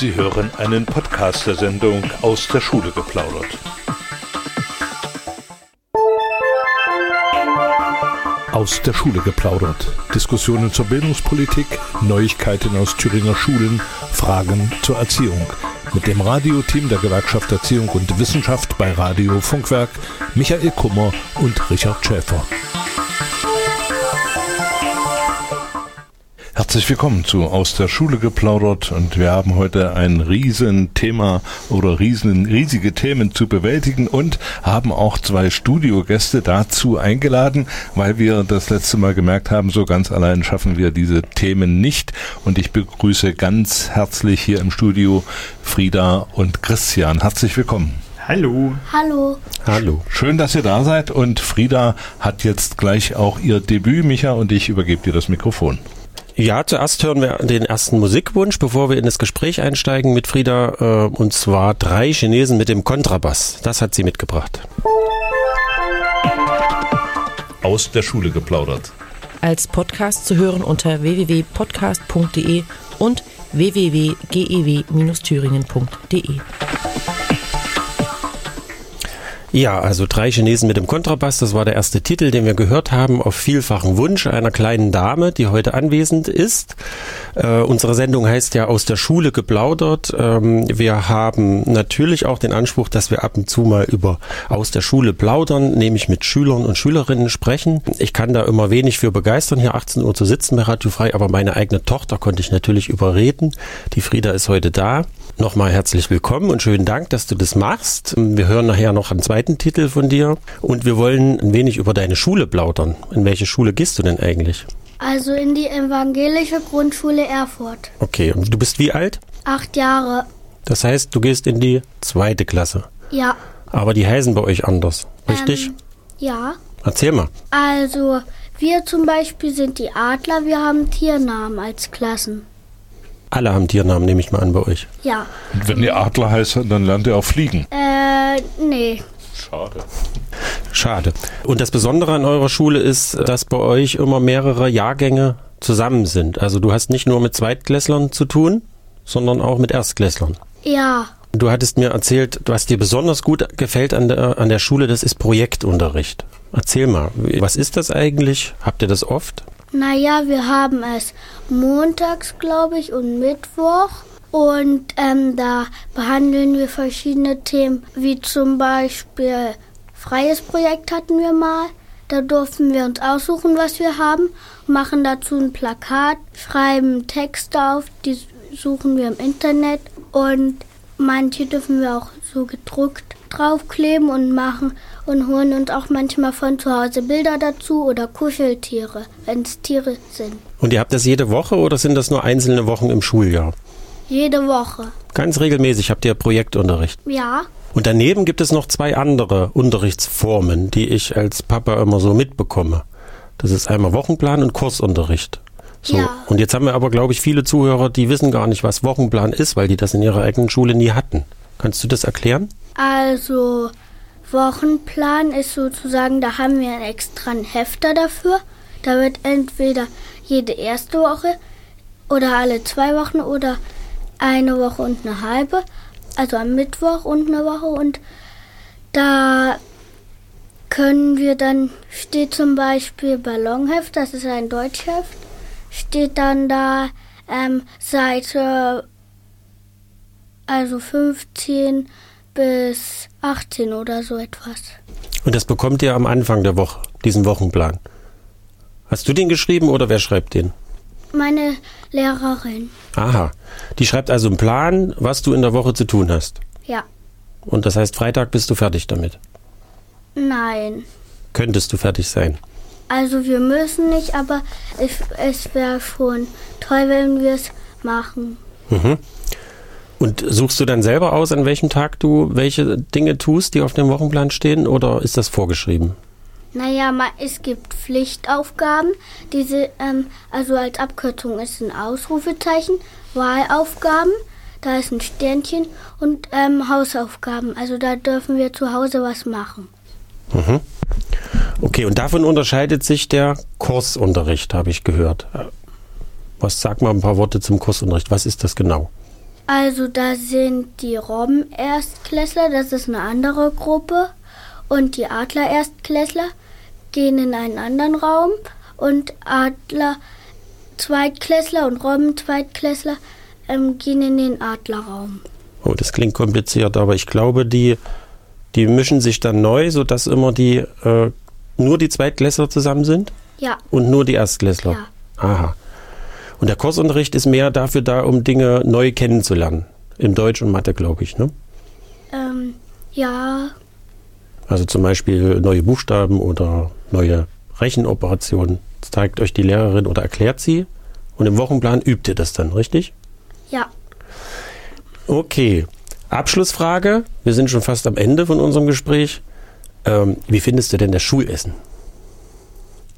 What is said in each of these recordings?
Sie hören einen Podcast der Sendung aus der Schule geplaudert. Aus der Schule geplaudert. Diskussionen zur Bildungspolitik, Neuigkeiten aus Thüringer Schulen, Fragen zur Erziehung. Mit dem Radioteam der Gewerkschaft Erziehung und Wissenschaft bei Radio Funkwerk, Michael Kummer und Richard Schäfer. Herzlich willkommen zu Aus der Schule geplaudert und wir haben heute ein Riesenthema oder riesen, riesige Themen zu bewältigen und haben auch zwei Studiogäste dazu eingeladen, weil wir das letzte Mal gemerkt haben, so ganz allein schaffen wir diese Themen nicht und ich begrüße ganz herzlich hier im Studio Frieda und Christian. Herzlich willkommen. Hallo. Hallo. Hallo. Schön, dass ihr da seid und Frieda hat jetzt gleich auch ihr Debüt, Micha, und ich übergebe dir das Mikrofon. Ja, zuerst hören wir den ersten Musikwunsch, bevor wir in das Gespräch einsteigen mit Frieda, äh, und zwar drei Chinesen mit dem Kontrabass. Das hat sie mitgebracht. Aus der Schule geplaudert. Als Podcast zu hören unter www.podcast.de und www.gew-thüringen.de. Ja, also drei Chinesen mit dem Kontrabass, das war der erste Titel, den wir gehört haben, auf vielfachen Wunsch einer kleinen Dame, die heute anwesend ist. Äh, unsere Sendung heißt ja aus der Schule geplaudert. Ähm, wir haben natürlich auch den Anspruch, dass wir ab und zu mal über aus der Schule plaudern, nämlich mit Schülern und Schülerinnen sprechen. Ich kann da immer wenig für begeistern, hier 18 Uhr zu sitzen bei Radio Frei, aber meine eigene Tochter konnte ich natürlich überreden. Die Frieda ist heute da. Nochmal herzlich willkommen und schönen Dank, dass du das machst. Wir hören nachher noch einen zweiten Titel von dir und wir wollen ein wenig über deine Schule plaudern. In welche Schule gehst du denn eigentlich? Also in die evangelische Grundschule Erfurt. Okay, und du bist wie alt? Acht Jahre. Das heißt, du gehst in die zweite Klasse. Ja. Aber die heißen bei euch anders, richtig? Ähm, ja. Erzähl mal. Also wir zum Beispiel sind die Adler, wir haben Tiernamen als Klassen. Alle haben Tiernamen, nehme ich mal an bei euch. Ja. Und wenn ihr Adler heißt, dann lernt ihr auch fliegen. Äh, nee. Schade. Schade. Und das Besondere an eurer Schule ist, dass bei euch immer mehrere Jahrgänge zusammen sind. Also du hast nicht nur mit Zweitklässlern zu tun, sondern auch mit Erstklässlern. Ja. Du hattest mir erzählt, was dir besonders gut gefällt an der, an der Schule, das ist Projektunterricht. Erzähl mal, was ist das eigentlich? Habt ihr das oft? Naja, wir haben es montags, glaube ich, und Mittwoch. Und ähm, da behandeln wir verschiedene Themen, wie zum Beispiel freies Projekt hatten wir mal. Da durften wir uns aussuchen, was wir haben, machen dazu ein Plakat, schreiben Texte auf, die suchen wir im Internet und manche dürfen wir auch so gedruckt draufkleben und machen und holen uns auch manchmal von zu Hause Bilder dazu oder Kuscheltiere, wenn es Tiere sind. Und ihr habt das jede Woche oder sind das nur einzelne Wochen im Schuljahr? Jede Woche. Ganz regelmäßig habt ihr Projektunterricht. Ja. Und daneben gibt es noch zwei andere Unterrichtsformen, die ich als Papa immer so mitbekomme. Das ist einmal Wochenplan und Kursunterricht. So. Ja. Und jetzt haben wir aber, glaube ich, viele Zuhörer, die wissen gar nicht, was Wochenplan ist, weil die das in ihrer eigenen Schule nie hatten. Kannst du das erklären? Also Wochenplan ist sozusagen, da haben wir extra einen Hefter dafür. Da wird entweder jede erste Woche oder alle zwei Wochen oder eine Woche und eine halbe, also am Mittwoch und eine Woche und da können wir dann, steht zum Beispiel Ballonheft, das ist ein Deutschheft, steht dann da ähm, Seite also 15 bis 18 oder so etwas. Und das bekommt ihr am Anfang der Woche, diesen Wochenplan. Hast du den geschrieben oder wer schreibt den? Meine Lehrerin. Aha. Die schreibt also einen Plan, was du in der Woche zu tun hast. Ja. Und das heißt, Freitag bist du fertig damit. Nein. Könntest du fertig sein. Also wir müssen nicht, aber es, es wäre schon toll, wenn wir es machen. Mhm. Und suchst du dann selber aus, an welchem Tag du welche Dinge tust, die auf dem Wochenplan stehen, oder ist das vorgeschrieben? Naja, es gibt Pflichtaufgaben. Diese, ähm, also als Abkürzung ist ein Ausrufezeichen. Wahlaufgaben, da ist ein Sternchen und ähm, Hausaufgaben. Also da dürfen wir zu Hause was machen. Mhm. Okay, und davon unterscheidet sich der Kursunterricht, habe ich gehert. Was sag mal ein paar Worte zum Kursunterricht? Was ist das genau? Also da sind die Robben-Erstklässler, das ist eine andere Gruppe. Und die Adler-Erstklässler gehen in einen anderen Raum. Und Adler-Zweitklässler und Robben-Zweitklässler ähm, gehen in den Adlerraum. Oh, das klingt kompliziert, aber ich glaube, die, die mischen sich dann neu, sodass immer die äh, nur die Zweitklässler zusammen sind Ja, und nur die Erstklässler. ja. Aha. Und der Kursunterricht ist mehr dafür da, um Dinge neu kennenzulernen. Im Deutsch und Mathe, glaube ich. Ne? Ähm, ja, Also zum Beispiel neue Buchstaben oder neue Rechenoperationen. Das zeigt euch die Lehrerin oder erklärt sie. Und im Wochenplan übt ihr das dann, richtig? ja. Okay. Abschlussfrage. Wir sind schon fast am Ende von unserem Gespräch. Ähm, wie findest du denn das Schulessen?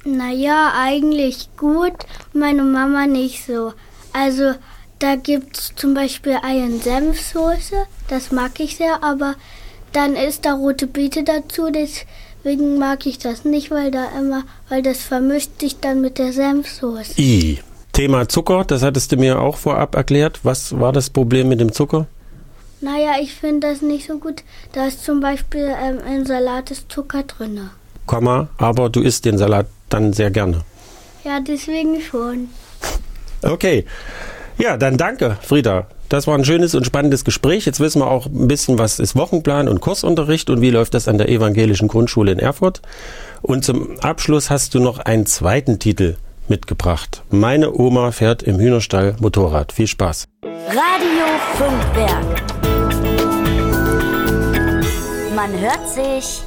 Naja, eigentlich gut, meine Mama nicht so. Also, da gibt's zum Beispiel Ei und Senfsoße, das mag ich sehr, aber dann ist da rote Beete dazu, deswegen mag ich das nicht, weil da immer, weil das vermischt sich dann mit der Senfsoße. I. Thema Zucker, das hattest du mir auch vorab erklärt. Was war das Problem mit dem Zucker? Naja, ich finde das nicht so gut. Da ist zum Beispiel ähm, im Salat ist Zucker drinne. Komma, aber du isst den Salat dann sehr gerne. Ja, deswegen schon. Okay. Ja, dann danke, Frieda. Das war ein schönes und spannendes Gespräch. Jetzt wissen wir auch ein bisschen, was ist Wochenplan und Kursunterricht und wie läuft das an der evangelischen Grundschule in Erfurt. Und zum Abschluss hast du noch einen zweiten Titel mitgebracht. Meine Oma fährt im Hühnerstall Motorrad. Viel Spaß. Radio Funkwerk. Man hört sich.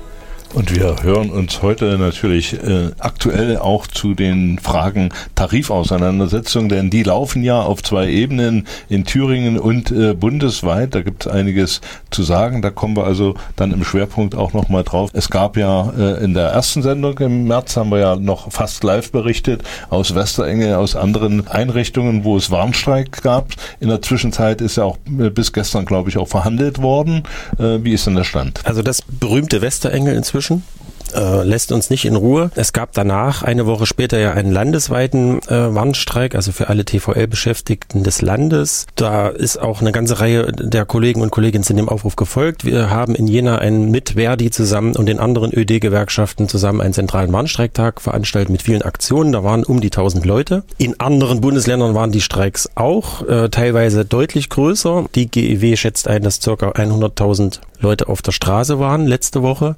Und wir hören uns heute natürlich äh, aktuell auch zu den Fragen Tarifauseinandersetzung, denn die laufen ja auf zwei Ebenen in Thüringen und äh, bundesweit. Da gibt es einiges zu sagen. Da kommen wir also dann im Schwerpunkt auch nochmal drauf. Es gab ja äh, in der ersten Sendung im März haben wir ja noch fast live berichtet aus Westerenge, aus anderen Einrichtungen, wo es Warnstreik gab. In der Zwischenzeit ist ja auch äh, bis gestern, glaube ich, auch verhandelt worden. Äh, wie ist denn der Stand? Also das berühmte Westerengel inzwischen äh, lässt uns nicht in Ruhe. Es gab danach eine Woche später ja einen landesweiten äh, Warnstreik, also für alle TVL-Beschäftigten des Landes. Da ist auch eine ganze Reihe der Kollegen und Kolleginnen sind dem Aufruf gefolgt. Wir haben in Jena einen mit Verdi zusammen und den anderen ÖD-Gewerkschaften zusammen einen zentralen Warnstreiktag veranstaltet mit vielen Aktionen. Da waren um die 1000 Leute. In anderen Bundesländern waren die Streiks auch äh, teilweise deutlich größer. Die GEW schätzt ein, dass ca. 100.000 Leute auf der Straße waren letzte Woche.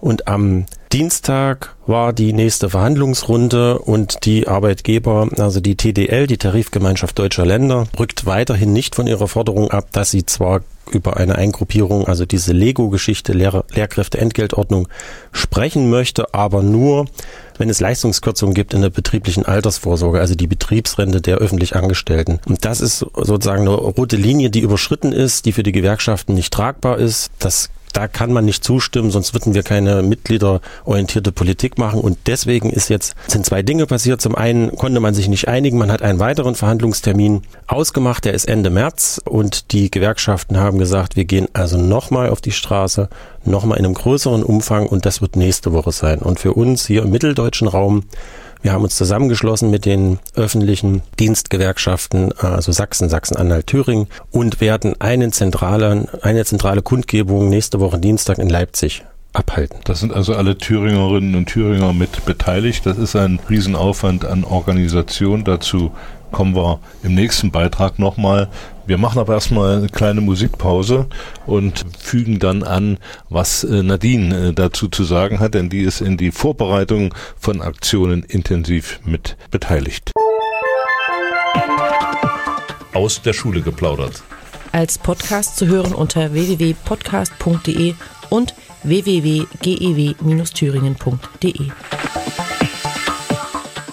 Und am Dienstag war die nächste Verhandlungsrunde und die Arbeitgeber, also die TDL, die Tarifgemeinschaft Deutscher Länder, rückt weiterhin nicht von ihrer Forderung ab, dass sie zwar über eine Eingruppierung, also diese Lego-Geschichte, Lehr Lehrkräfte-Entgeltordnung sprechen möchte, aber nur, wenn es Leistungskürzungen gibt in der betrieblichen Altersvorsorge, also die Betriebsrente der öffentlich Angestellten. Und das ist sozusagen eine rote Linie, die überschritten ist, die für die Gewerkschaften nicht tragbar ist. Das da kann man nicht zustimmen, sonst würden wir keine mitgliederorientierte Politik machen. Und deswegen ist jetzt, sind zwei Dinge passiert. Zum einen konnte man sich nicht einigen. Man hat einen weiteren Verhandlungstermin ausgemacht. Der ist Ende März. Und die Gewerkschaften haben gesagt, wir gehen also nochmal auf die Straße, nochmal in einem größeren Umfang. Und das wird nächste Woche sein. Und für uns hier im mitteldeutschen Raum wir haben uns zusammengeschlossen mit den öffentlichen Dienstgewerkschaften, also Sachsen, Sachsen-Anhalt, Thüringen und werden einen zentralen, eine zentrale Kundgebung nächste Woche Dienstag in Leipzig abhalten. Das sind also alle Thüringerinnen und Thüringer mit beteiligt. Das ist ein Riesenaufwand an Organisation. Dazu kommen wir im nächsten Beitrag nochmal. Wir machen aber erstmal eine kleine Musikpause und fügen dann an, was äh, Nadine äh, dazu zu sagen hat, denn die ist in die Vorbereitung von Aktionen intensiv mit beteiligt. Aus der Schule geplaudert. Als Podcast zu hören unter www.podcast.de und www.gew-thüringen.de.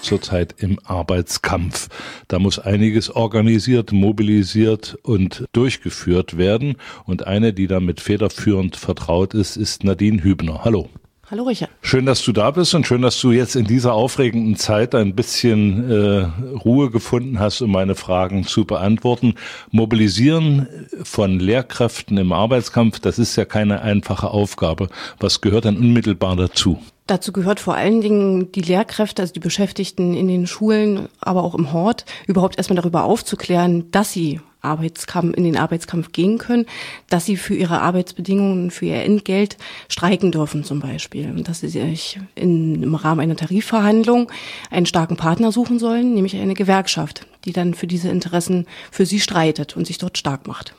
zurzeit im Arbeitskampf. Da muss einiges organisiert, mobilisiert und durchgeführt werden. Und eine, die damit federführend vertraut ist, ist Nadine Hübner. Hallo. Hallo Richard. Schön, dass du da bist und schön, dass du jetzt in dieser aufregenden Zeit ein bisschen äh, Ruhe gefunden hast, um meine Fragen zu beantworten. Mobilisieren von Lehrkräften im Arbeitskampf, das ist ja keine einfache Aufgabe. Was gehört denn unmittelbar dazu? Dazu gehört vor allen Dingen die Lehrkräfte, also die Beschäftigten in den Schulen, aber auch im Hort, überhaupt erstmal darüber aufzuklären, dass sie Arbeitskampf, in den Arbeitskampf gehen können, dass sie für ihre Arbeitsbedingungen, für ihr Entgelt streiken dürfen zum Beispiel. Und dass sie sich in, im Rahmen einer Tarifverhandlung einen starken Partner suchen sollen, nämlich eine Gewerkschaft, die dann für diese Interessen für sie streitet und sich dort stark macht.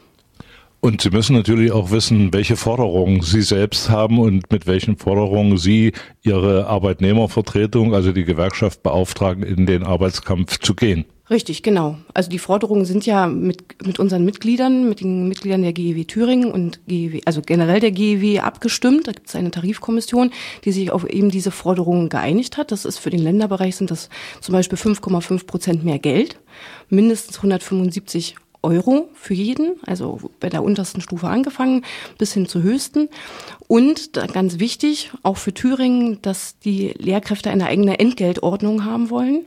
Und Sie müssen natürlich auch wissen, welche Forderungen Sie selbst haben und mit welchen Forderungen Sie Ihre Arbeitnehmervertretung, also die Gewerkschaft, beauftragen, in den Arbeitskampf zu gehen. Richtig, genau. Also die Forderungen sind ja mit, mit unseren Mitgliedern, mit den Mitgliedern der GEW Thüringen und GEW, also generell der GEW abgestimmt. Da gibt es eine Tarifkommission, die sich auf eben diese Forderungen geeinigt hat. Das ist für den Länderbereich sind das zum Beispiel 5,5 Prozent mehr Geld, mindestens 175 Euro für jeden, also bei der untersten Stufe angefangen bis hin zur höchsten. Und ganz wichtig, auch für Thüringen, dass die Lehrkräfte eine eigene Entgeltordnung haben wollen,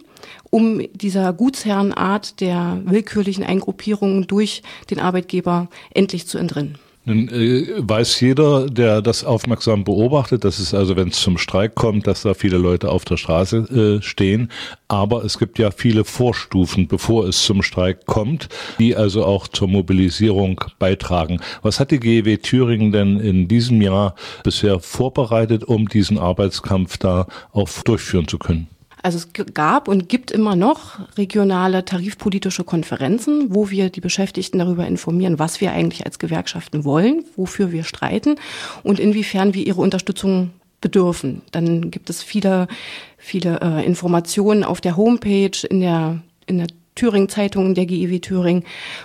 um dieser Gutsherrenart der willkürlichen Eingruppierung durch den Arbeitgeber endlich zu entrinnen. Nun äh, weiß jeder, der das aufmerksam beobachtet, dass es also, wenn es zum Streik kommt, dass da viele Leute auf der Straße äh, stehen. Aber es gibt ja viele Vorstufen, bevor es zum Streik kommt, die also auch zur Mobilisierung beitragen. Was hat die GEW Thüringen denn in diesem Jahr bisher vorbereitet, um diesen Arbeitskampf da auch durchführen zu können? Also es gab und gibt immer noch regionale tarifpolitische Konferenzen, wo wir die Beschäftigten darüber informieren, was wir eigentlich als Gewerkschaften wollen, wofür wir streiten und inwiefern wir ihre Unterstützung bedürfen. Dann gibt es viele, viele äh, Informationen auf der Homepage, in der, in der Thüringen Zeitung, in der GEW Thüringen,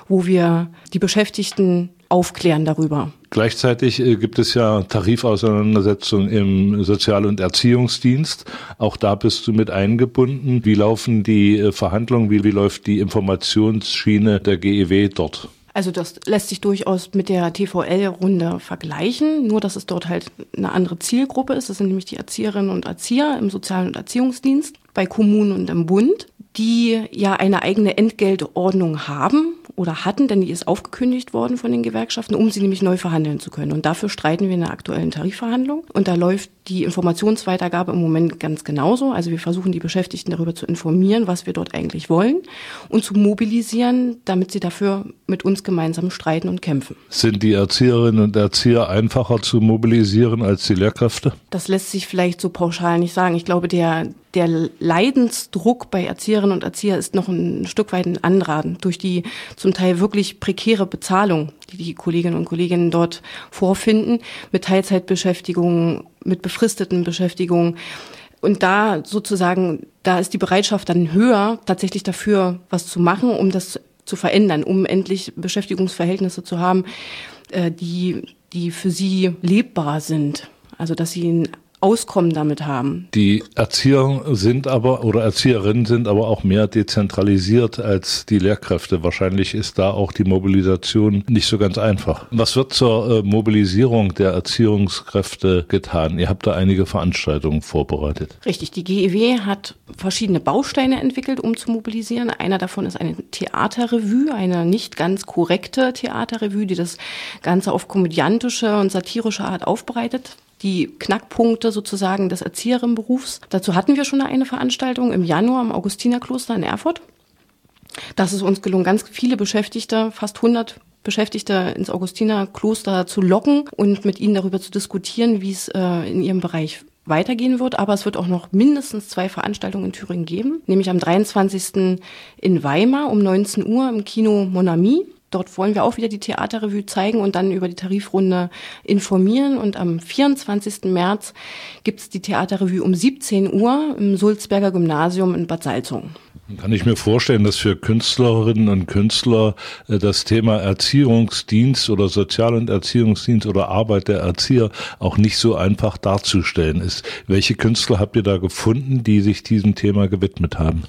wo wir die Beschäftigten aufklären darüber. Gleichzeitig äh, gibt es ja Tarifauseinandersetzungen im Sozial- und Erziehungsdienst. Auch da bist du mit eingebunden. Wie laufen die äh, Verhandlungen? Wie, wie läuft die Informationsschiene der GEW dort? Also das lässt sich durchaus mit der TVL-Runde vergleichen, nur dass es dort halt eine andere Zielgruppe ist. Das sind nämlich die Erzieherinnen und Erzieher im Sozialen und Erziehungsdienst bei Kommunen und im Bund, die ja eine eigene Entgeltordnung haben oder hatten, denn die ist aufgekündigt worden von den Gewerkschaften, um sie nämlich neu verhandeln zu können. Und dafür streiten wir in der aktuellen Tarifverhandlung. Und da läuft die Informationsweitergabe im Moment ganz genauso. Also wir versuchen die Beschäftigten darüber zu informieren, was wir dort eigentlich wollen und zu mobilisieren, damit sie dafür mit uns gemeinsam streiten und kämpfen. Sind die Erzieherinnen und Erzieher einfacher zu mobilisieren als die Lehrkräfte? Das lässt sich vielleicht so pauschal nicht sagen. Ich glaube, der, der Leidensdruck bei Erzieherinnen und Erzieher ist noch ein Stück weit ein anderer durch die zum Teil wirklich prekäre Bezahlung, die die Kolleginnen und Kollegen dort vorfinden, mit Teilzeitbeschäftigung, mit befristeten Beschäftigungen. Und da sozusagen, da ist die Bereitschaft dann höher, tatsächlich dafür was zu machen, um das zu verändern, um endlich Beschäftigungsverhältnisse zu haben, äh, die, die für sie lebbar sind. Also dass sie ein Auskommen damit haben. Die Erzieher sind aber oder Erzieherinnen sind aber auch mehr dezentralisiert als die Lehrkräfte. Wahrscheinlich ist da auch die Mobilisation nicht so ganz einfach. Was wird zur äh, Mobilisierung der Erziehungskräfte getan? Ihr habt da einige Veranstaltungen vorbereitet. Richtig, die GEW hat verschiedene Bausteine entwickelt, um zu mobilisieren. Einer davon ist eine Theaterrevue, eine nicht ganz korrekte Theaterrevue, die das Ganze auf komödiantische und satirische Art aufbereitet die Knackpunkte sozusagen des Erzieherinnenberufs. Dazu hatten wir schon eine Veranstaltung im Januar im Augustinerkloster in Erfurt. Das ist uns gelungen, ganz viele Beschäftigte, fast 100 Beschäftigte ins Augustinerkloster zu locken und mit ihnen darüber zu diskutieren, wie es äh, in ihrem Bereich weitergehen wird. Aber es wird auch noch mindestens zwei Veranstaltungen in Thüringen geben, nämlich am 23. in Weimar um 19 Uhr im Kino Monami Dort wollen wir auch wieder die Theaterrevue zeigen und dann über die Tarifrunde informieren. Und am 24. März gibt es die Theaterrevue um 17 Uhr im Sulzberger Gymnasium in Bad Salzungen. Kann ich mir vorstellen, dass für Künstlerinnen und Künstler äh, das Thema Erziehungsdienst oder Sozial- und Erziehungsdienst oder Arbeit der Erzieher auch nicht so einfach darzustellen ist. Welche Künstler habt ihr da gefunden, die sich diesem Thema gewidmet haben?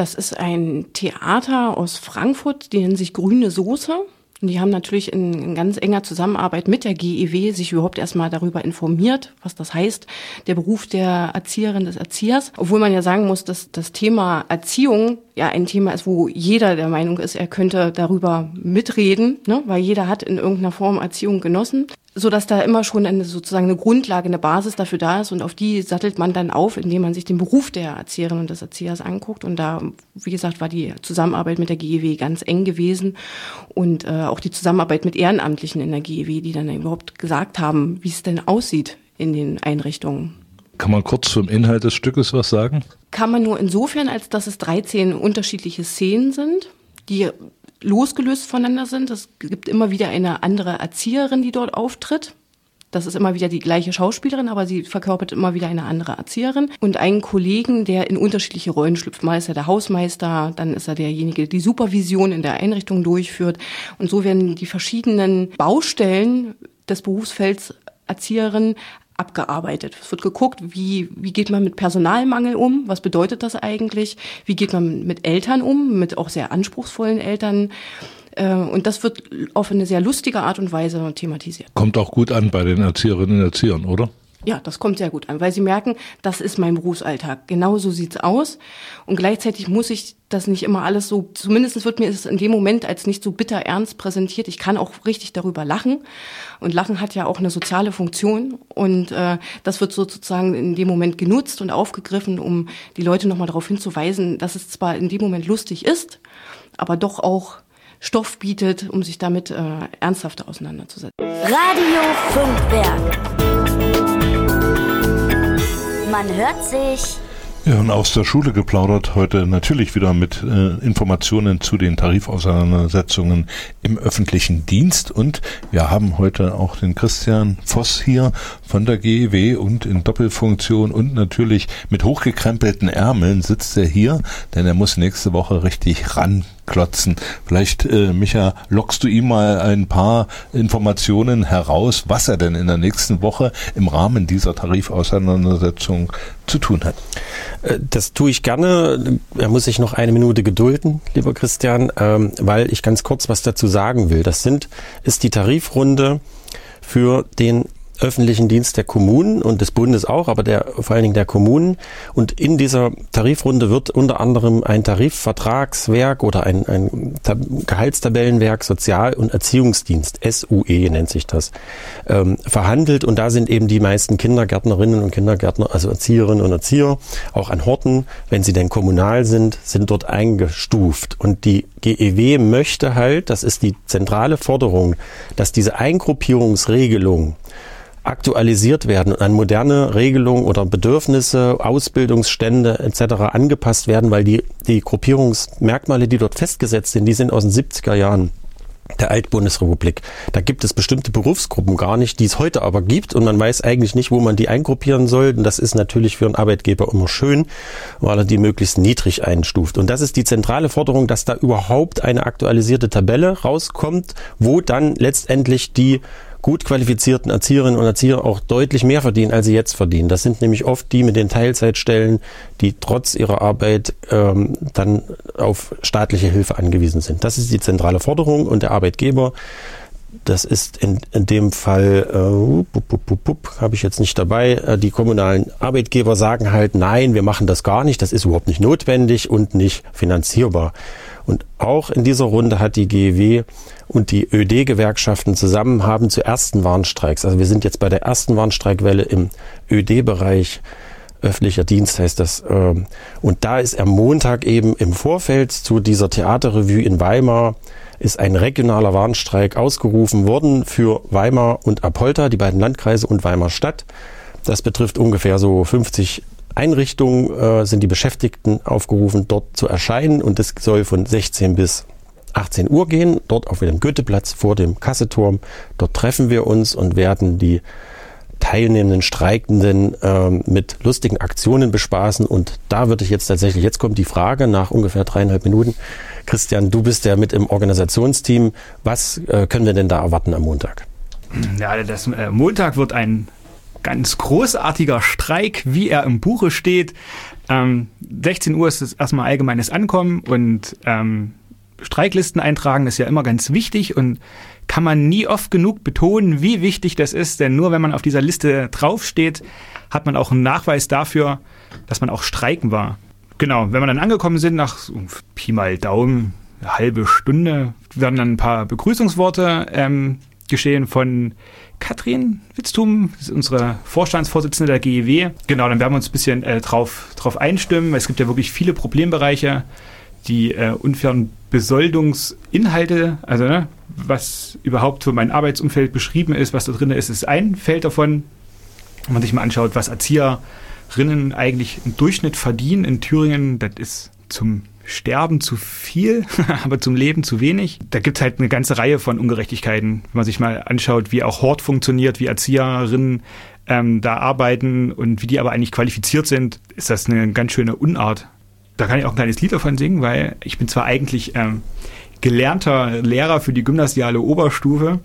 Das ist ein Theater aus Frankfurt, die nennen sich Grüne Soße. Und die haben natürlich in, in, ganz enger Zusammenarbeit mit der GEW sich überhaupt erstmal darüber informiert, was das heißt, der Beruf der Erzieherin, des Erziehers. Obwohl man ja sagen muss, dass das Thema Erziehung ja ein Thema ist, wo jeder der Meinung ist, er könnte darüber mitreden, ne? weil jeder hat in irgendeiner Form Erziehung genossen. So dass da immer schon eine, sozusagen eine Grundlage, eine Basis dafür da ist und auf die sattelt man dann auf, indem man sich den Beruf der Erzieherin und des Erziehers anguckt. Und da, wie gesagt, war die Zusammenarbeit mit der GEW ganz eng gewesen und äh, auch die Zusammenarbeit mit Ehrenamtlichen in der GEW, die dann überhaupt gesagt haben, wie es denn aussieht in den Einrichtungen. Kann man kurz zum Inhalt des Stückes was sagen? Kann man nur insofern, als dass es 13 unterschiedliche Szenen sind, die losgelöst voneinander sind. Es gibt immer wieder eine andere Erzieherin, die dort auftritt. Das ist immer wieder die gleiche Schauspielerin, aber sie verkörpert immer wieder eine andere Erzieherin und einen Kollegen, der in unterschiedliche Rollen schlüpft. Mal ist er der Hausmeister, dann ist er derjenige, der die Supervision in der Einrichtung durchführt. Und so werden die verschiedenen Baustellen des Berufsfelds Erzieherin abgearbeitet. Es wird geguckt, wie, wie geht man mit Personalmangel um? Was bedeutet das eigentlich? Wie geht man mit Eltern um, mit auch sehr anspruchsvollen Eltern? Äh, und das wird auf eine sehr lustige Art und Weise thematisiert. Kommt auch gut an bei den Erzieherinnen und Erziehern, oder? Ja, das kommt sehr gut an, weil sie merken, das ist mein Berufsalltag. Genau so sieht's aus. Und gleichzeitig muss ich das nicht immer alles so, zumindest wird mir es in dem Moment als nicht so bitter ernst präsentiert. Ich kann auch richtig darüber lachen. Und Lachen hat ja auch eine soziale Funktion. Und äh, das wird sozusagen in dem Moment genutzt und aufgegriffen, um die Leute nochmal darauf hinzuweisen, dass es zwar in dem Moment lustig ist, aber doch auch Stoff bietet, um sich damit äh, ernsthafter auseinanderzusetzen. Radio Funkwerk. Man hört sich. Ja, und aus der Schule geplaudert heute natürlich wieder mit äh, Informationen zu den Tarifauseinandersetzungen im öffentlichen Dienst. Und wir haben heute auch den Christian Voss hier von der GEW und in Doppelfunktion und natürlich mit hochgekrempelten Ärmeln sitzt er hier, denn er muss nächste Woche richtig ran klotzen. Vielleicht, äh, Micha, lockst du ihm mal ein paar Informationen heraus, was er denn in der nächsten Woche im Rahmen dieser Tarifauseinandersetzung zu tun hat. Äh, das tue ich gerne. Er muss sich noch eine Minute gedulden, lieber Christian, ähm, weil ich ganz kurz was dazu sagen will. Das sind, ist die Tarifrunde für den öffentlichen Dienst der Kommunen und des Bundes auch, aber der, vor allen Dingen der Kommunen. Und in dieser Tarifrunde wird unter anderem ein Tarifvertragswerk oder ein, ein Gehaltstabellenwerk Sozial- und Erziehungsdienst, SUE nennt sich das, ähm, verhandelt. Und da sind eben die meisten Kindergärtnerinnen und Kindergärtner, also Erzieherinnen und Erzieher, auch an Horten, wenn sie denn kommunal sind, sind dort eingestuft. Und die GEW möchte halt, das ist die zentrale Forderung, dass diese Eingruppierungsregelung aktualisiert werden und an moderne Regelungen oder Bedürfnisse, Ausbildungsstände etc. angepasst werden, weil die, die Gruppierungsmerkmale, die dort festgesetzt sind, die sind aus den 70er Jahren der Altbundesrepublik. Da gibt es bestimmte Berufsgruppen gar nicht, die es heute aber gibt und man weiß eigentlich nicht, wo man die eingruppieren soll. Und das ist natürlich für einen Arbeitgeber immer schön, weil er die möglichst niedrig einstuft. Und das ist die zentrale Forderung, dass da überhaupt eine aktualisierte Tabelle rauskommt, wo dann letztendlich die gut qualifizierten Erzieherinnen und Erzieher auch deutlich mehr verdienen, als sie jetzt verdienen. Das sind nämlich oft die mit den Teilzeitstellen, die trotz ihrer Arbeit ähm, dann auf staatliche Hilfe angewiesen sind. Das ist die zentrale Forderung und der Arbeitgeber das ist in, in dem Fall, äh, habe ich jetzt nicht dabei, äh, die kommunalen Arbeitgeber sagen halt, nein, wir machen das gar nicht, das ist überhaupt nicht notwendig und nicht finanzierbar. Und auch in dieser Runde hat die GEW und die ÖD-Gewerkschaften zusammen haben zu ersten Warnstreiks, also wir sind jetzt bei der ersten Warnstreikwelle im ÖD-Bereich, öffentlicher Dienst heißt das. Ähm, und da ist am Montag eben im Vorfeld zu dieser Theaterrevue in Weimar ist ein regionaler Warnstreik ausgerufen worden für Weimar und Apolta, die beiden Landkreise und Weimar Stadt. Das betrifft ungefähr so 50 Einrichtungen, äh, sind die Beschäftigten aufgerufen, dort zu erscheinen und es soll von 16 bis 18 Uhr gehen, dort auf dem Goetheplatz vor dem Kasseturm. Dort treffen wir uns und werden die teilnehmenden Streikenden ähm, mit lustigen Aktionen bespaßen. Und da würde ich jetzt tatsächlich, jetzt kommt die Frage nach ungefähr dreieinhalb Minuten. Christian, du bist ja mit im Organisationsteam. Was äh, können wir denn da erwarten am Montag? Ja, das äh, Montag wird ein ganz großartiger Streik, wie er im Buche steht. Ähm, 16 Uhr ist erstmal allgemeines Ankommen und ähm, Streiklisten eintragen ist ja immer ganz wichtig und kann man nie oft genug betonen, wie wichtig das ist, denn nur wenn man auf dieser Liste draufsteht, hat man auch einen Nachweis dafür, dass man auch streiken war. Genau, wenn wir dann angekommen sind, nach Pi mal Daumen, eine halbe Stunde, werden dann ein paar Begrüßungsworte ähm, geschehen von Katrin Witztum, das ist unsere Vorstandsvorsitzende der GEW. Genau, dann werden wir uns ein bisschen äh, drauf, drauf einstimmen, es gibt ja wirklich viele Problembereiche, die äh, unfairen Besoldungsinhalte, also ne, was überhaupt für mein Arbeitsumfeld beschrieben ist, was da drin ist, ist ein Feld davon. Wenn man sich mal anschaut, was Erzieherinnen eigentlich im Durchschnitt verdienen in Thüringen, das ist zum Sterben zu viel, aber zum Leben zu wenig. Da gibt es halt eine ganze Reihe von Ungerechtigkeiten, wenn man sich mal anschaut, wie auch Hort funktioniert, wie Erzieherinnen ähm, da arbeiten und wie die aber eigentlich qualifiziert sind, ist das eine ganz schöne Unart. Da kann ich auch ein kleines Lied davon singen, weil ich bin zwar eigentlich ähm, gelernter Lehrer für die gymnasiale Oberstufe,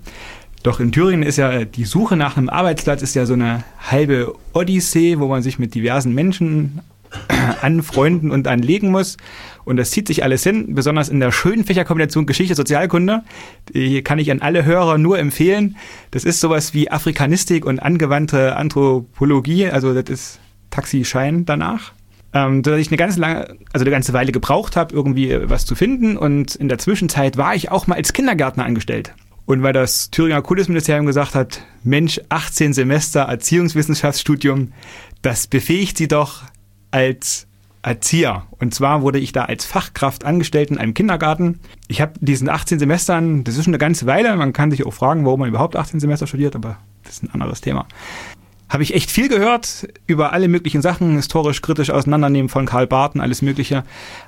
doch in Thüringen ist ja die Suche nach einem Arbeitsplatz ist ja so eine halbe Odyssee, wo man sich mit diversen Menschen anfreunden und anlegen muss. Und das zieht sich alles hin, besonders in der schönen Fächerkombination Geschichte, Sozialkunde. Die kann ich an alle Hörer nur empfehlen. Das ist sowas wie Afrikanistik und angewandte Anthropologie. Also das ist Taxischein danach. Ähm, dass ich eine ganze lange, also eine ganze Weile gebraucht habe, irgendwie was zu finden. Und in der Zwischenzeit war ich auch mal als Kindergärtner angestellt. Und weil das Thüringer Kultusministerium gesagt hat, Mensch, 18 Semester Erziehungswissenschaftsstudium, das befähigt Sie doch als Erzieher. Und zwar wurde ich da als Fachkraft angestellt in einem Kindergarten. Ich habe diesen 18 Semestern, das ist schon eine ganze Weile, man kann sich auch fragen, warum man überhaupt 18 Semester studiert, aber das ist ein anderes Thema. Habe ich echt viel gehört über alle möglichen Sachen, historisch kritisch auseinandernehmen von Karl Barth und alles Mögliche.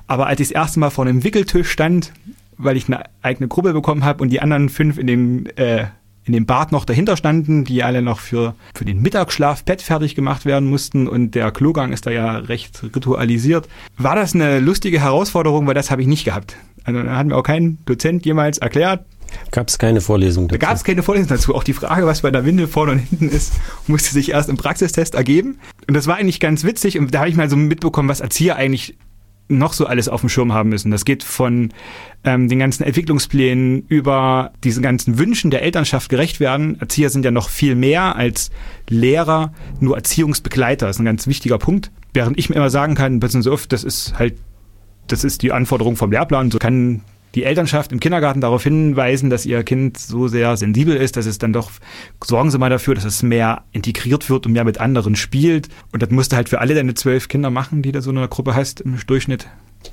Aber als ich das erste Mal vor einem Wickeltisch stand weil ich eine eigene Gruppe bekommen habe und die anderen fünf in dem, äh, in dem Bad noch dahinter standen, die alle noch für, für den Mittagsschlaf Bett fertig gemacht werden mussten und der Klogang ist da ja recht ritualisiert. War das eine lustige Herausforderung, weil das habe ich nicht gehabt. Also da hat mir auch kein Dozent jemals erklärt, Gab es keine Vorlesung dazu? Da gab es keine Vorlesung dazu. Auch die Frage, was bei der Windel vorne und hinten ist, musste sich erst im Praxistest ergeben. Und das war eigentlich ganz witzig. Und da habe ich mal so mitbekommen, was Erzieher eigentlich noch so alles auf dem Schirm haben müssen. Das geht von ähm, den ganzen Entwicklungsplänen über diesen ganzen Wünschen der Elternschaft gerecht werden. Erzieher sind ja noch viel mehr als Lehrer, nur Erziehungsbegleiter. Das ist ein ganz wichtiger Punkt. Während ich mir immer sagen kann, so oft, das ist halt, das ist die Anforderung vom Lehrplan. So kann die Elternschaft im Kindergarten darauf hinweisen, dass ihr Kind so sehr sensibel ist, dass es dann doch, sorgen Sie mal dafür, dass es mehr integriert wird und mehr mit anderen spielt. Und das musst du halt für alle deine zwölf Kinder machen, die du so in einer Gruppe hast im Durchschnitt.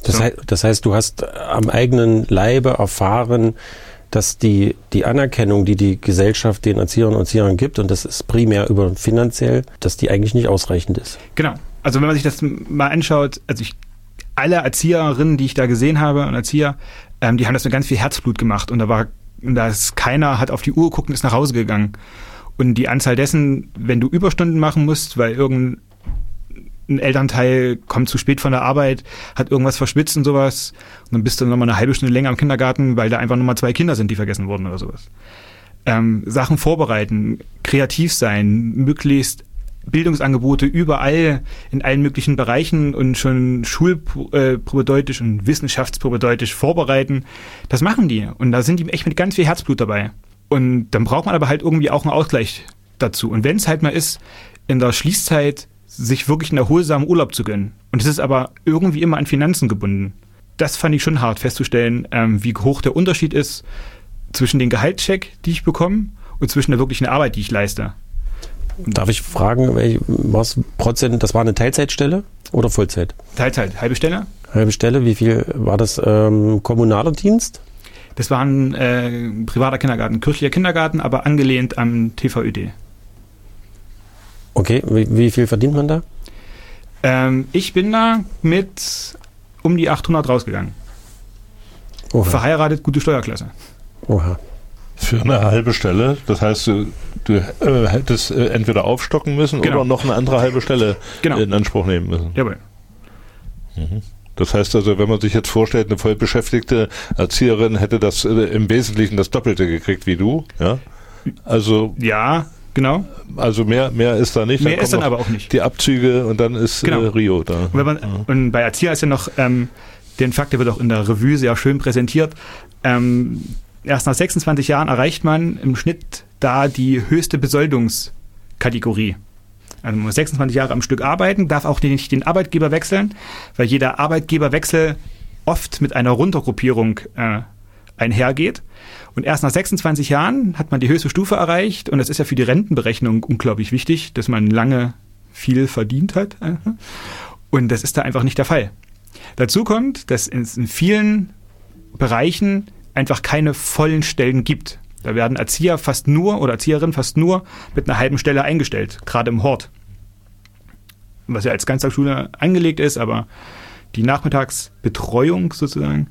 Das, so. heißt, das heißt, du hast am eigenen Leibe erfahren, dass die, die Anerkennung, die die Gesellschaft den Erzieherinnen und Erziehern gibt, und das ist primär über finanziell, dass die eigentlich nicht ausreichend ist. Genau. Also wenn man sich das mal anschaut, also ich, alle Erzieherinnen, die ich da gesehen habe und Erzieher, ähm, die haben das mit ganz viel Herzblut gemacht und da war, da ist keiner hat auf die Uhr geguckt und ist nach Hause gegangen. Und die Anzahl dessen, wenn du Überstunden machen musst, weil irgendein Elternteil kommt zu spät von der Arbeit, hat irgendwas verschwitzt und sowas, und dann bist du nochmal eine halbe Stunde länger im Kindergarten, weil da einfach nochmal zwei Kinder sind, die vergessen wurden oder sowas. Ähm, Sachen vorbereiten, kreativ sein, möglichst Bildungsangebote überall in allen möglichen Bereichen und schon schulprobedeutisch und wissenschaftsprobedeutisch vorbereiten. Das machen die. Und da sind die echt mit ganz viel Herzblut dabei. Und dann braucht man aber halt irgendwie auch einen Ausgleich dazu. Und wenn es halt mal ist, in der Schließzeit sich wirklich einen erholsamen Urlaub zu gönnen. Und es ist aber irgendwie immer an Finanzen gebunden. Das fand ich schon hart festzustellen, ähm, wie hoch der Unterschied ist zwischen den Gehaltscheck, die ich bekomme, und zwischen der wirklichen Arbeit, die ich leiste. Darf ich fragen, was Prozent, das war eine Teilzeitstelle oder Vollzeit? Teilzeit, halbe Stelle. Halbe Stelle, wie viel war das ähm, kommunaler Dienst? Das war ein äh, privater Kindergarten, kirchlicher Kindergarten, aber angelehnt am TVÖD. Okay, wie, wie viel verdient man da? Ähm, ich bin da mit um die 800 rausgegangen. Oha. Verheiratet, gute Steuerklasse. Oha. Für eine halbe Stelle. Das heißt, du, du äh, hättest äh, entweder aufstocken müssen genau. oder noch eine andere halbe Stelle genau. in Anspruch nehmen müssen. Jawohl. Mhm. Das heißt also, wenn man sich jetzt vorstellt, eine vollbeschäftigte Erzieherin hätte das äh, im Wesentlichen das Doppelte gekriegt wie du, ja? Also ja, genau. Also mehr mehr ist da nicht. Mehr dann ist dann aber auch nicht. Die Abzüge und dann ist genau. äh, Rio da. Und, wenn man, ja. und bei Erzieher ist ja noch ähm, den Fakt, der wird auch in der Revue sehr schön präsentiert. Ähm, erst nach 26 Jahren erreicht man im Schnitt da die höchste Besoldungskategorie. Also man muss 26 Jahre am Stück arbeiten, darf auch nicht den Arbeitgeber wechseln, weil jeder Arbeitgeberwechsel oft mit einer Runtergruppierung äh, einhergeht. Und erst nach 26 Jahren hat man die höchste Stufe erreicht. Und das ist ja für die Rentenberechnung unglaublich wichtig, dass man lange viel verdient hat. Und das ist da einfach nicht der Fall. Dazu kommt, dass in vielen Bereichen einfach keine vollen Stellen gibt. Da werden Erzieher fast nur oder Erzieherinnen fast nur mit einer halben Stelle eingestellt, gerade im Hort. Was ja als Ganztagsschule angelegt ist, aber die Nachmittagsbetreuung sozusagen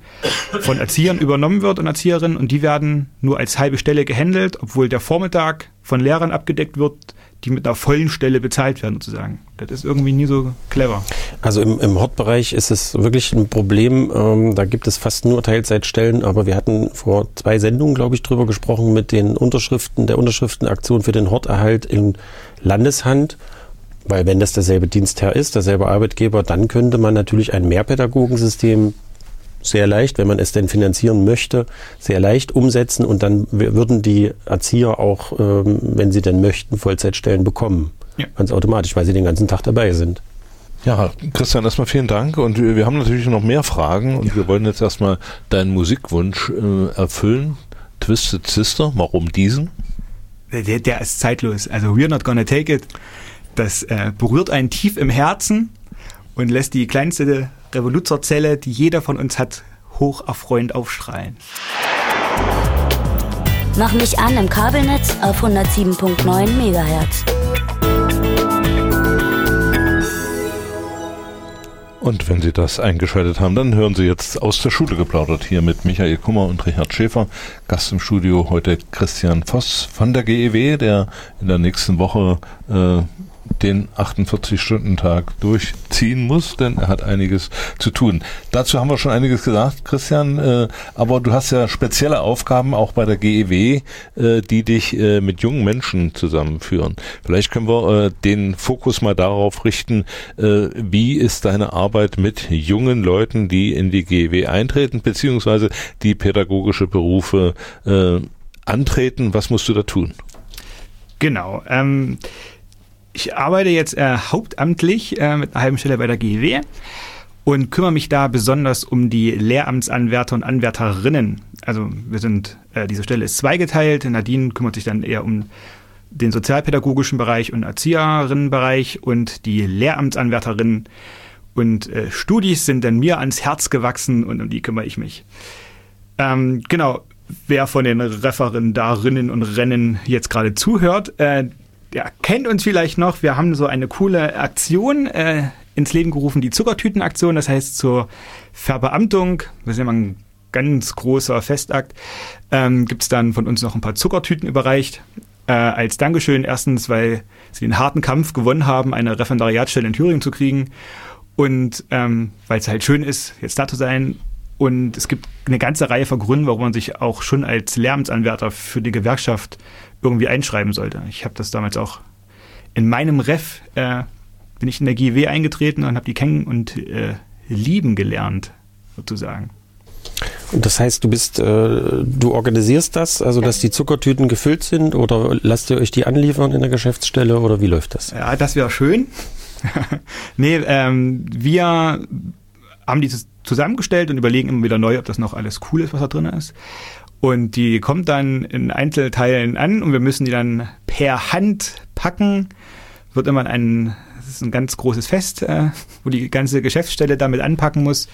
von Erziehern übernommen wird und Erzieherinnen und die werden nur als halbe Stelle gehandelt, obwohl der Vormittag von Lehrern abgedeckt wird, die mit einer vollen Stelle bezahlt werden sozusagen. Das ist irgendwie nie so clever. Also im, im Hortbereich ist es wirklich ein Problem. Ähm, da gibt es fast nur Teilzeitstellen, aber wir hatten vor zwei Sendungen, glaube ich, drüber gesprochen mit den Unterschriften, der Unterschriftenaktion für den Horterhalt in Landeshand. Weil wenn das derselbe Dienstherr ist, derselbe Arbeitgeber, dann könnte man natürlich ein Mehrpädagogensystem sehr leicht, wenn man es denn finanzieren möchte, sehr leicht umsetzen und dann würden die Erzieher auch, ähm, wenn sie denn möchten, Vollzeitstellen bekommen. Ja. Ganz automatisch, weil sie den ganzen Tag dabei sind. Ja, Christian, erstmal vielen Dank und wir haben natürlich noch mehr Fragen und ja. wir wollen jetzt erstmal deinen Musikwunsch äh, erfüllen. Twisted Sister, warum diesen? Der, der, ist zeitlos. Also We're Not Gonna Take It, das äh, berührt einen tief im Herzen und lässt die kleinste Revoluzorzelle, die jeder von uns hat, hoch erfreuend aufstrahlen. Mach mich an im Kabelnetz auf 107.9 MHz. Und wenn Sie das eingeschaltet haben, dann hören Sie jetzt aus der Schule geplaudert hier mit Michael Kummer und Richard Schäfer. Gast im Studio heute Christian Voss von der GEW, der in der nächsten Woche äh, den 48-Stunden-Tag durchziehen muss, denn er hat einiges zu tun. Dazu haben wir schon einiges gesagt, Christian, äh, aber du hast ja spezielle Aufgaben auch bei der GEW, äh, die dich äh, mit jungen Menschen zusammenführen. Vielleicht können wir den Fokus mal darauf richten, wie ist deine Arbeit mit jungen Leuten, die in die GEW eintreten, beziehungsweise die pädagogische Berufe antreten. Was musst du da tun? Genau. Ähm ich arbeite jetzt äh, hauptamtlich äh, mit einer halben Stelle bei der GEW und kümmere mich da besonders um die Lehramtsanwärter und Anwärterinnen. Also wir sind, äh, diese Stelle ist zweigeteilt. Nadine kümmert sich dann eher um den sozialpädagogischen Bereich und Erzieherinnenbereich und die Lehramtsanwärterinnen und äh, Studis sind dann mir ans Herz gewachsen und um die kümmere ich mich. Ähm, genau, wer von den Referendarinnen und Rennen jetzt gerade zuhört, äh, ja, kennt uns vielleicht noch. Wir haben so eine coole Aktion äh, ins Leben gerufen, die Zuckertütenaktion. Das heißt zur Verbeamtung, das ist mal ein ganz großer Festakt, ähm, gibt es dann von uns noch ein paar Zuckertüten überreicht. Äh, als Dankeschön erstens, weil sie den harten Kampf gewonnen haben, eine Referendariatstelle in Thüringen zu kriegen. Und ähm, weil es halt schön ist, jetzt da zu sein. Und es gibt eine ganze Reihe von Gründen, warum man sich auch schon als Lärmsanwärter für die Gewerkschaft irgendwie einschreiben sollte. Ich habe das damals auch in meinem Ref, äh, bin ich in der GW eingetreten und habe die kennen und äh, lieben gelernt, sozusagen. Und das heißt, du bist, äh, du organisierst das, also dass die Zuckertüten gefüllt sind oder lasst ihr euch die anliefern in der Geschäftsstelle oder wie läuft das? Ja, das wäre schön. nee, ähm, wir haben dieses zusammengestellt und überlegen immer wieder neu, ob das noch alles cool ist, was da drin ist. Und die kommt dann in Einzelteilen an und wir müssen die dann per Hand packen. Wird immer ein, das ist ein ganz großes Fest, äh, wo die ganze Geschäftsstelle damit anpacken muss.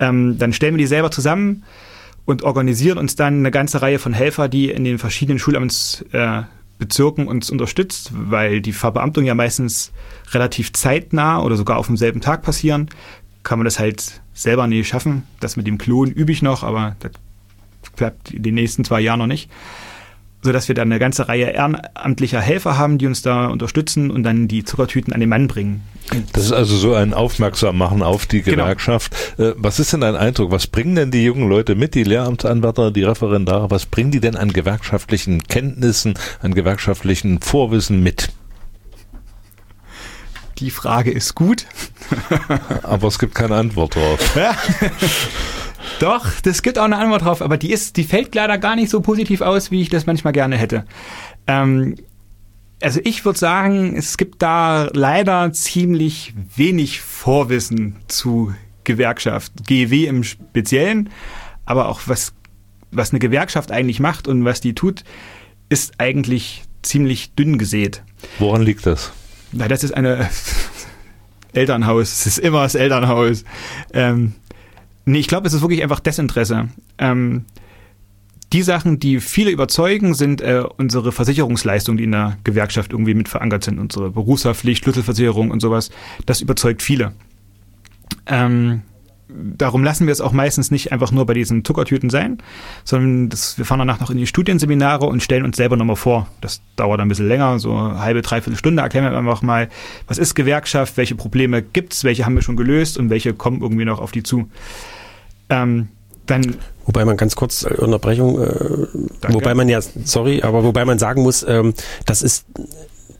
Ähm, dann stellen wir die selber zusammen und organisieren uns dann eine ganze Reihe von Helfer, die in den verschiedenen Schulamtsbezirken äh, uns unterstützt, weil die Verbeamtung ja meistens relativ zeitnah oder sogar auf demselben Tag passieren, kann man das halt selber nicht schaffen. Das mit dem Klon übe ich noch, aber das klappt in den nächsten zwei Jahren noch nicht. Sodass wir dann eine ganze Reihe ehrenamtlicher Helfer haben, die uns da unterstützen und dann die Zuckertüten an den Mann bringen. Das ist also so ein Aufmerksammachen auf die genau. Gewerkschaft. Genau. Was ist denn dein Eindruck? Was bringen denn die jungen Leute mit, die Lehramtsanwärter, die Referendare, was bringen die denn an gewerkschaftlichen Kenntnissen, an gewerkschaftlichen Vorwissen mit? Die Frage ist gut. Aber es gibt keine Antwort drauf. Doch, das gibt auch eine Antwort drauf, aber die ist, die fällt leider gar nicht so positiv aus, wie ich das manchmal gerne hätte. Ähm, also ich würde sagen, es gibt da leider ziemlich wenig Vorwissen zu Gewerkschaft, GEW im Speziellen, aber auch was was eine Gewerkschaft eigentlich macht und was die tut, ist eigentlich ziemlich dünn gesät. Woran liegt das? Na, das ist eine Elternhaus. Es ist immer das Elternhaus. Ähm, nee, ich glaube, es ist wirklich einfach Desinteresse. Ähm, die Sachen, die viele überzeugen, sind äh, unsere Versicherungsleistungen, die in der Gewerkschaft irgendwie mit verankert sind. Unsere Berufshaftpflicht, Schlüsselversicherung und sowas. Das überzeugt viele. Ähm, darum lassen wir es auch meistens nicht einfach nur bei diesen Zuckertüten sein, sondern das, wir fahren danach noch in die Studienseminare und stellen uns selber nochmal vor. Das dauert ein bisschen länger, so eine halbe, dreiviertel Stunde. Erklären wir einfach mal, was ist Gewerkschaft, welche Probleme gibt es, welche haben wir schon gelöst und welche kommen irgendwie noch auf die zu. Ähm, dann Wobei man ganz kurz äh, Unterbrechung, äh, wobei man ja, sorry, aber wobei man sagen muss, ähm, das ist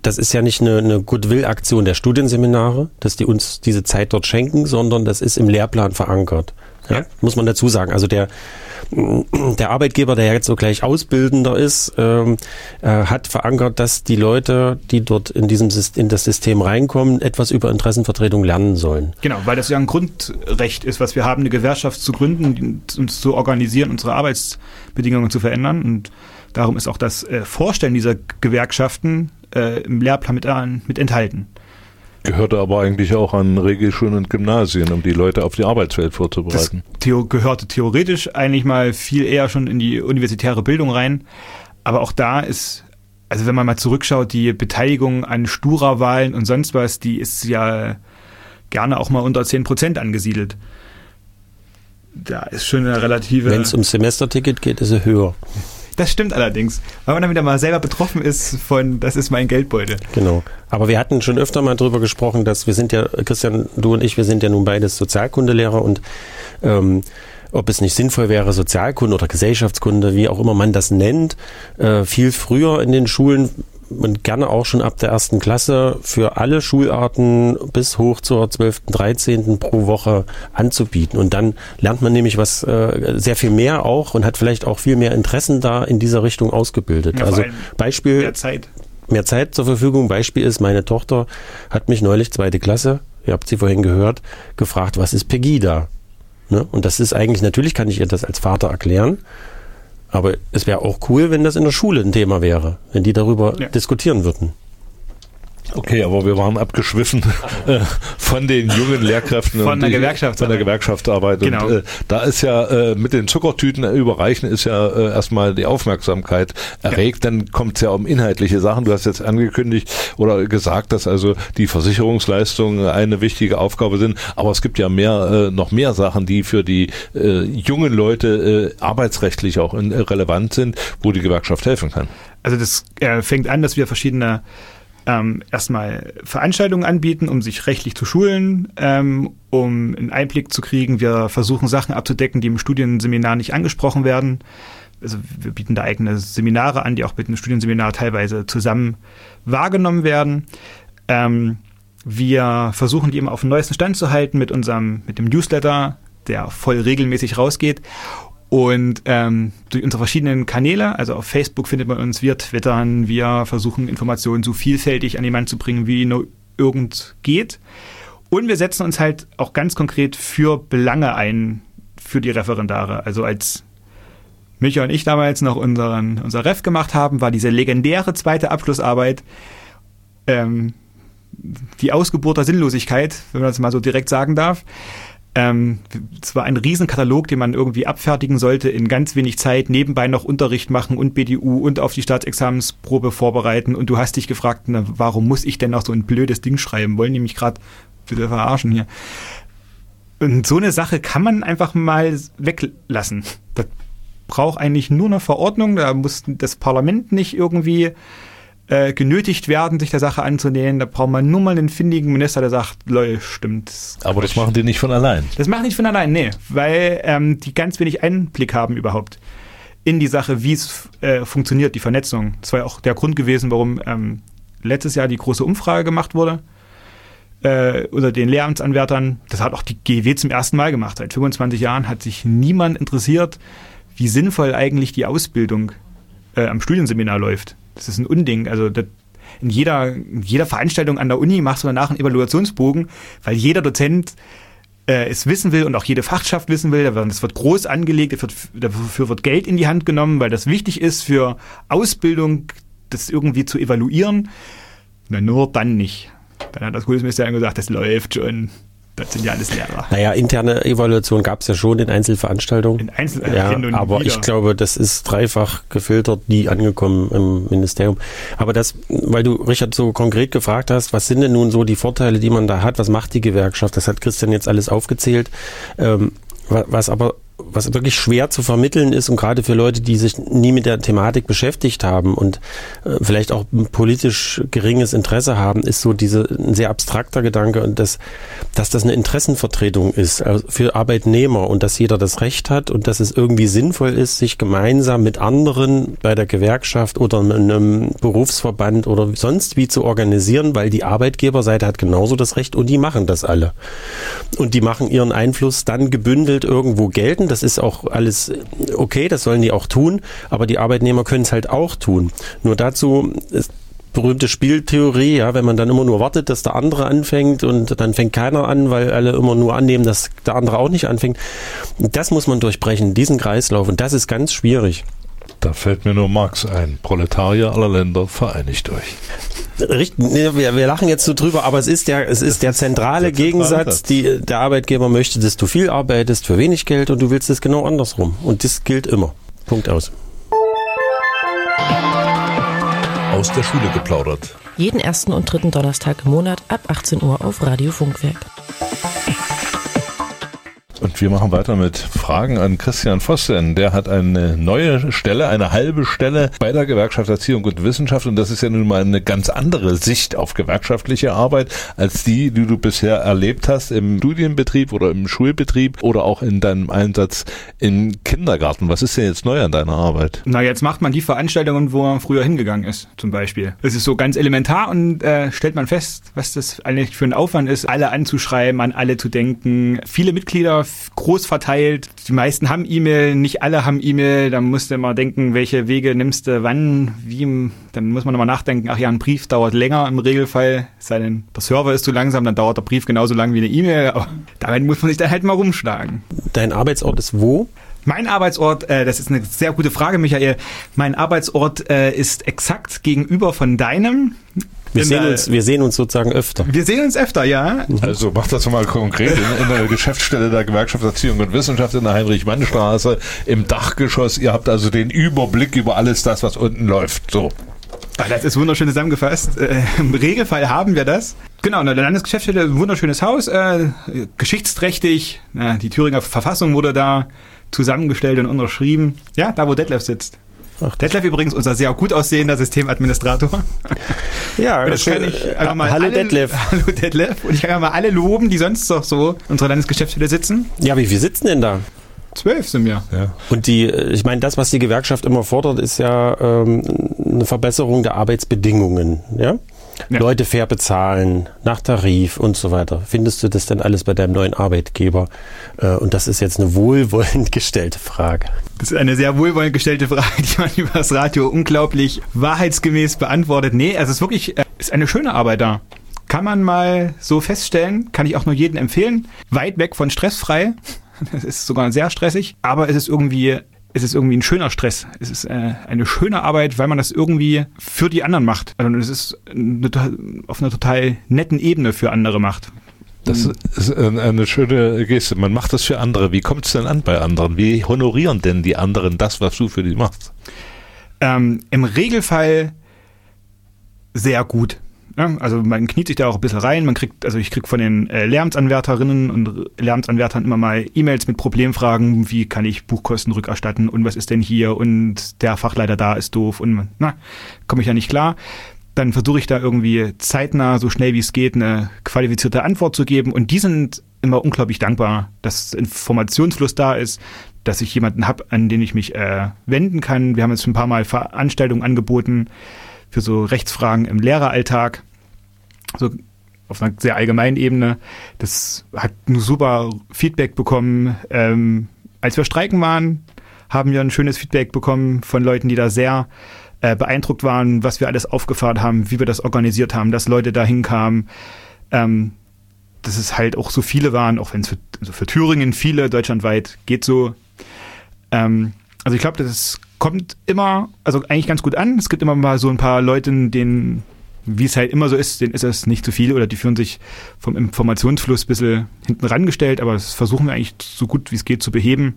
das ist ja nicht eine, eine Goodwill-Aktion der Studienseminare, dass die uns diese Zeit dort schenken, sondern das ist im Lehrplan verankert. Ja. Muss man dazu sagen. Also der, der Arbeitgeber, der jetzt so gleich Ausbildender ist, ähm, äh, hat verankert, dass die Leute, die dort in diesem in das System reinkommen, etwas über Interessenvertretung lernen sollen. Genau, weil das ja ein Grundrecht ist, was wir haben, eine Gewerkschaft zu gründen, uns zu organisieren, unsere Arbeitsbedingungen zu verändern. Und darum ist auch das äh, Vorstellen dieser Gewerkschaften äh, im Lehrplan mit, mit enthalten. Gehörte aber eigentlich auch an Regelschulen und Gymnasien, um die Leute auf die Arbeitswelt vorzubereiten. Das theo gehörte theoretisch eigentlich mal viel eher schon in die universitäre Bildung rein. Aber auch da ist, also wenn man mal zurückschaut, die Beteiligung an Stura-Wahlen und sonst was, die ist ja gerne auch mal unter 10 Prozent angesiedelt. Da ist schon eine relative. Wenn es um Semesterticket geht, ist sie höher. Das stimmt allerdings, weil man dann wieder mal selber betroffen ist von, das ist mein Geldbeutel. Genau. Aber wir hatten schon öfter mal drüber gesprochen, dass wir sind ja, Christian, du und ich, wir sind ja nun beides Sozialkundelehrer und ähm, ob es nicht sinnvoll wäre, Sozialkunde oder Gesellschaftskunde, wie auch immer man das nennt, äh, viel früher in den Schulen und gerne auch schon ab der ersten Klasse für alle Schularten bis hoch zur 12., 13. pro Woche anzubieten. Und dann lernt man nämlich was äh, sehr viel mehr auch und hat vielleicht auch viel mehr Interessen da in dieser Richtung ausgebildet. Ja, also Beispiel. Mehr Zeit. Mehr Zeit zur Verfügung. Beispiel ist, meine Tochter hat mich neulich zweite Klasse, ihr habt sie vorhin gehört, gefragt, was ist Pegida? Ne? Und das ist eigentlich, natürlich kann ich ihr das als Vater erklären. Aber es wäre auch cool, wenn das in der Schule ein Thema wäre, wenn die darüber ja. diskutieren würden. Okay, aber wir waren abgeschwiffen äh, von den jungen Lehrkräften von der Gewerkschaftsarbeit. Von der Gewerkschaftsarbeit. Genau. Und, äh, da ist ja äh, mit den Zuckertüten überreichen ist ja äh, erstmal die Aufmerksamkeit erregt. Ja. Dann kommt es ja um inhaltliche Sachen. Du hast jetzt angekündigt oder gesagt, dass also die Versicherungsleistungen eine wichtige Aufgabe sind. Aber es gibt ja mehr, äh, noch mehr Sachen, die für die äh, jungen Leute arbeitsrechtlich auch in, relevant sind, wo die Gewerkschaft helfen kann. Also das fängt an, dass wir verschiedene ähm, erstmal Veranstaltungen anbieten, um sich rechtlich zu schulen, ähm, um einen Einblick zu kriegen. Wir versuchen Sachen abzudecken, die im Studienseminar nicht angesprochen werden. Also wir bieten da eigene Seminare an, die auch mit dem Studienseminar teilweise zusammen wahrgenommen werden. Ähm, wir versuchen die immer auf dem neuesten Stand zu halten mit unserem, mit dem Newsletter, der voll regelmäßig rausgeht. Und ähm, durch unsere verschiedenen Kanäle, also auf Facebook findet man uns, wir twittern, wir versuchen Informationen so vielfältig an den Mann zu bringen, wie nur irgend geht. Und wir setzen uns halt auch ganz konkret für Belange ein, für die Referendare. Also als Micha und ich damals noch unseren, unser Ref gemacht haben, war diese legendäre zweite Abschlussarbeit ähm, die Ausgeburt der Sinnlosigkeit, wenn man das mal so direkt sagen darf. Ähm, es war ein Riesenkatalog, den man irgendwie abfertigen sollte in ganz wenig Zeit, nebenbei noch Unterricht machen und BDU und auf die Staatsexamensprobe vorbereiten. Und du hast dich gefragt, na, warum muss ich denn noch so ein blödes Ding schreiben? Wollen die mich gerade verarschen hier? Und so eine Sache kann man einfach mal weglassen. Das braucht eigentlich nur eine Verordnung, da muss das Parlament nicht irgendwie äh, genötigt werden, sich der Sache anzunehmen. Da braucht man nur mal einen findigen Minister, der sagt, lol, stimmt. Aber das machen die nicht von allein. Das machen die nicht von allein, nee, weil ähm, die ganz wenig Einblick haben überhaupt in die Sache, wie es äh, funktioniert, die Vernetzung. Das war ja auch der Grund gewesen, warum ähm, letztes Jahr die große Umfrage gemacht wurde äh, unter den Lehramtsanwärtern. Das hat auch die GW zum ersten Mal gemacht. Seit 25 Jahren hat sich niemand interessiert, wie sinnvoll eigentlich die Ausbildung äh, am Studienseminar läuft. Das ist ein Unding. Also das, in jeder, jeder Veranstaltung an der Uni machst du danach einen Evaluationsbogen, weil jeder Dozent äh, es wissen will und auch jede Fachschaft wissen will. Das wird groß angelegt, dafür wird Geld in die Hand genommen, weil das wichtig ist für Ausbildung, das irgendwie zu evaluieren. Na, nur dann nicht. Dann hat das Kultusministerium gesagt, das läuft schon. Das sind ja alles Lehrer. Naja, interne Evaluation gab es ja schon in Einzelveranstaltungen. In Einzel ja, und aber wieder. ich glaube, das ist dreifach gefiltert, nie angekommen im Ministerium. Aber das, weil du, Richard, so konkret gefragt hast, was sind denn nun so die Vorteile, die man da hat? Was macht die Gewerkschaft? Das hat Christian jetzt alles aufgezählt. Ähm, wa- was aber was wirklich schwer zu vermitteln ist und gerade für Leute, die sich nie mit der Thematik beschäftigt haben und äh, vielleicht auch politisch geringes Interesse haben, ist so diese ein sehr abstrakter Gedanke und das, dass das eine Interessenvertretung ist also für Arbeitnehmer und dass jeder das Recht hat und dass es irgendwie sinnvoll ist, sich gemeinsam mit anderen bei der Gewerkschaft oder in einem Berufsverband oder sonst wie zu organisieren, weil die Arbeitgeberseite hat genauso das Recht und die machen das alle. Und die machen ihren Einfluss dann gebündelt irgendwo geltend. Das ist auch alles okay, das sollen die auch tun, aber die Arbeitnehmer können es halt auch tun. Nur dazu ist berühmte Spieltheorie, ja, wenn man dann immer nur wartet, dass der andere anfängt und dann fängt keiner an, weil alle immer nur annehmen, dass der andere auch nicht anfängt. Das muss man durchbrechen, diesen Kreislauf und das ist ganz schwierig. Da fällt mir nur Marx ein. Proletarier aller Länder, vereinigt euch. Richtig, nee, wir, wir lachen jetzt so drüber, aber es ist der, es ist der zentrale der zentrale Gegensatz. Satz. Die, der Arbeitgeber möchte, dass du viel arbeitest für wenig Geld und du willst es genau andersrum. Und das gilt immer. Punkt aus. Aus der Schule geplaudert. Jeden ersten und dritten Donnerstag im Monat ab 18 Uhr auf Radio Funkwerk. Und wir machen weiter mit Fragen an Christian Vossen. Der hat eine neue Stelle, eine halbe Stelle bei der Gewerkschaft Erziehung und Wissenschaft. Und das ist ja nun mal eine ganz andere Sicht auf gewerkschaftliche Arbeit als die, die du bisher erlebt hast im Studienbetrieb oder im Schulbetrieb oder auch in deinem Einsatz im Kindergarten. Was ist denn jetzt neu an deiner Arbeit? Na, jetzt macht man die Veranstaltungen, wo man früher hingegangen ist, zum Beispiel. Es ist so ganz elementar und äh, stellt man fest, was das eigentlich für ein Aufwand ist, alle anzuschreiben, an alle zu denken. Viele Mitglieder, groß verteilt. Die meisten haben E-Mail, nicht alle haben E-Mail. Da musst du immer denken, welche Wege nimmst du wann, wie. Dann muss man nochmal nachdenken, ach ja, ein Brief dauert länger im Regelfall. Es sei denn, der Server ist zu langsam, dann dauert der Brief genauso lang wie eine E-Mail. Aber damit muss man sich dann halt mal rumschlagen. Dein Arbeitsort ist wo? Mein Arbeitsort, äh, das ist eine sehr gute Frage, Michael. Mein Arbeitsort äh, ist exakt gegenüber von deinem. Wir sehen, der- uns, wir sehen uns sozusagen öfter. Wir sehen uns öfter, ja. Also mach das mal konkret in, in der Geschäftsstelle der Gewerkschaft Erziehung und Wissenschaft in der Heinrich-Mann-Straße im Dachgeschoss. Ihr habt also den Überblick über alles das, was unten läuft. So. Ah, Das ist wunderschön zusammengefasst. Äh, Im Regelfall haben wir das. Genau, in der Landesgeschäftsstelle ein wunderschönes Haus, äh, geschichtsträchtig. Na, die Thüringer Verfassung wurde da zusammengestellt und unterschrieben. Ja, da wo Detlef sitzt. Ach. Detlef übrigens unser sehr gut aussehender Systemadministrator. Ja, das kann ich einfach mal Hallo alle, Detlef. Hallo Detlef. Und ich kann ja mal alle loben, die sonst doch so in unserer Landesgeschäftsstelle sitzen. Ja, wie viel sitzen denn da? Zwölf sind wir. Ja. Und die, äh, ich meine, das, was die Gewerkschaft immer fordert, ist ja ähm, eine Verbesserung der Arbeitsbedingungen. Ja? Ja. Leute fair bezahlen, nach Tarif und so weiter. Findest du das denn alles bei deinem neuen Arbeitgeber? Äh, und das ist jetzt eine wohlwollend gestellte Frage. Das ist eine sehr wohlwollend gestellte Frage, die man über das Radio unglaublich wahrheitsgemäß beantwortet. Nee, also es ist wirklich, äh, ist eine schöne Arbeit da. Kann man mal so feststellen, kann ich auch nur jedem empfehlen. Weit weg von stressfrei. Es ist sogar sehr stressig, aber es ist irgendwie, es ist irgendwie ein schöner Stress. Es ist äh, eine schöne Arbeit, weil man das irgendwie für die anderen macht. Also es ist eine, auf einer total netten Ebene für andere macht. Das ist eine eine schöne Geste. Man macht das für andere. Wie kommt es denn an bei anderen? Wie honorieren denn die anderen das, was du für die machst? Ähm, Im Regelfall sehr gut. Ja, also man kniet sich da auch ein bisschen rein. Man kriegt, also ich krieg von den äh, Lehramtsanwärterinnen und Lehramtsanwärtern immer mal E-Mails mit Problemfragen, wie kann ich Buchkosten rückerstatten und was ist denn hier und der Fachleiter da ist doof und na, komme ich ja nicht klar. Dann versuche ich da irgendwie zeitnah, so schnell wie es geht, eine qualifizierte Antwort zu geben. Und die sind immer unglaublich dankbar, dass Informationsfluss da ist, dass ich jemanden habe, an den ich mich äh, wenden kann. Wir haben jetzt ein paar Mal Veranstaltungen angeboten für so Rechtsfragen im Lehreralltag, so auf einer sehr allgemeinen Ebene. Das hat ein super Feedback bekommen. Ähm, als wir streiken waren, haben wir ein schönes Feedback bekommen von Leuten, die da sehr äh, beeindruckt waren, was wir alles aufgefahren haben, wie wir das organisiert haben, dass Leute da hinkamen. Ähm, dass es halt auch so viele waren, auch wenn es für, also für Thüringen viele, deutschlandweit geht so. Ähm, also ich glaube, das kommt immer, also eigentlich ganz gut an. Es gibt immer mal so ein paar Leute, denen, wie es halt immer so ist, denen ist es nicht zu viel oder die fühlen sich vom Informationsfluss ein bisschen hinten rangestellt, aber das versuchen wir eigentlich so gut wie es geht zu beheben.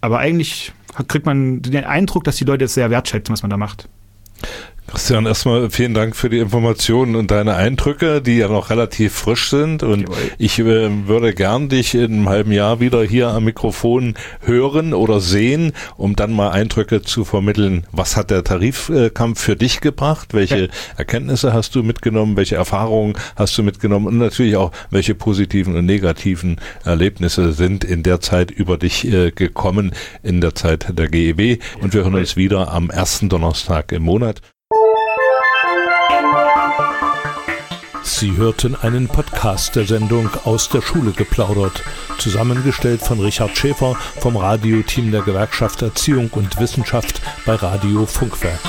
Aber eigentlich kriegt man den Eindruck, dass die Leute es sehr wertschätzen, was man da macht. Christian, erstmal vielen Dank für die Informationen und deine Eindrücke, die ja noch relativ frisch sind. Und Jawohl. ich äh, würde gern dich in einem halben Jahr wieder hier am Mikrofon hören oder sehen, um dann mal Eindrücke zu vermitteln. Was hat der Tarifkampf für dich gebracht? Welche ja. Erkenntnisse hast du mitgenommen? Welche Erfahrungen hast du mitgenommen? Und natürlich auch, welche positiven und negativen Erlebnisse sind in der Zeit über dich äh, gekommen, in der Zeit der GEW. Und wir hören uns wieder am ersten Donnerstag im Monat. Sie hörten einen Podcast der Sendung aus der Schule geplaudert, zusammengestellt von Richard Schäfer vom Radioteam der Gewerkschaft Erziehung und Wissenschaft bei Radio Funkwerk.